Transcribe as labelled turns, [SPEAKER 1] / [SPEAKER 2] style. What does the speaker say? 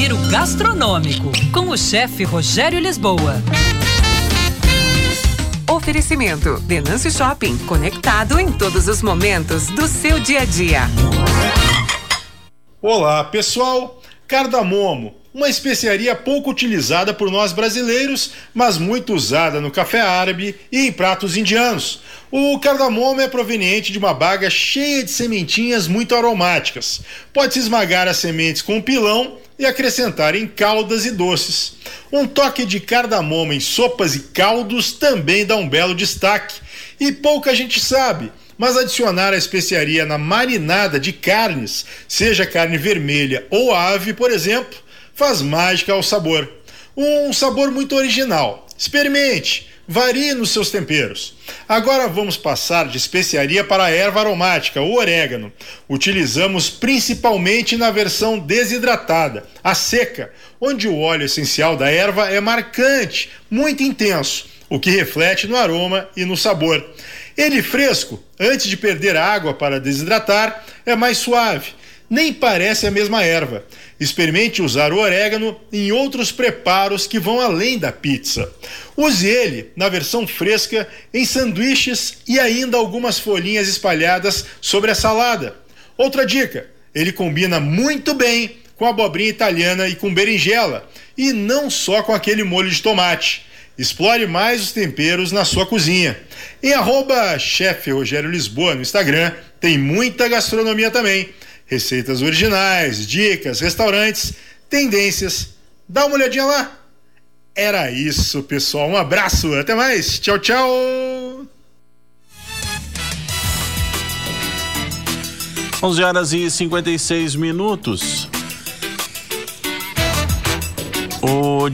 [SPEAKER 1] Giro Gastronômico, com o chefe Rogério Lisboa.
[SPEAKER 2] Oferecimento: Denâncio Shopping, conectado em todos os momentos do seu dia a dia.
[SPEAKER 3] Olá, pessoal. Cardamomo, uma especiaria pouco utilizada por nós brasileiros, mas muito usada no café árabe e em pratos indianos. O cardamomo é proveniente de uma baga cheia de sementinhas muito aromáticas. Pode-se esmagar as sementes com um pilão e acrescentar em caldas e doces. Um toque de cardamomo em sopas e caldos também dá um belo destaque. E pouca gente sabe, mas adicionar a especiaria na marinada de carnes, seja carne vermelha ou ave, por exemplo, faz mágica ao sabor. Um sabor muito original. Experimente! Varie nos seus temperos. Agora vamos passar de especiaria para a erva aromática, o orégano. Utilizamos principalmente na versão desidratada, a seca, onde o óleo essencial da erva é marcante, muito intenso, o que reflete no aroma e no sabor. Ele fresco, antes de perder água para desidratar, é mais suave, nem parece a mesma erva. Experimente usar o orégano em outros preparos que vão além da pizza. Use ele na versão fresca em sanduíches e ainda algumas folhinhas espalhadas sobre a salada. Outra dica: ele combina muito bem com abobrinha italiana e com berinjela, e não só com aquele molho de tomate. Explore mais os temperos na sua cozinha. Em arroba chefe Rogério Lisboa no Instagram, tem muita gastronomia também receitas originais, dicas, restaurantes, tendências. Dá uma olhadinha lá. Era isso, pessoal. Um abraço, até mais. Tchau, tchau.
[SPEAKER 4] 11 horas e 56 minutos. O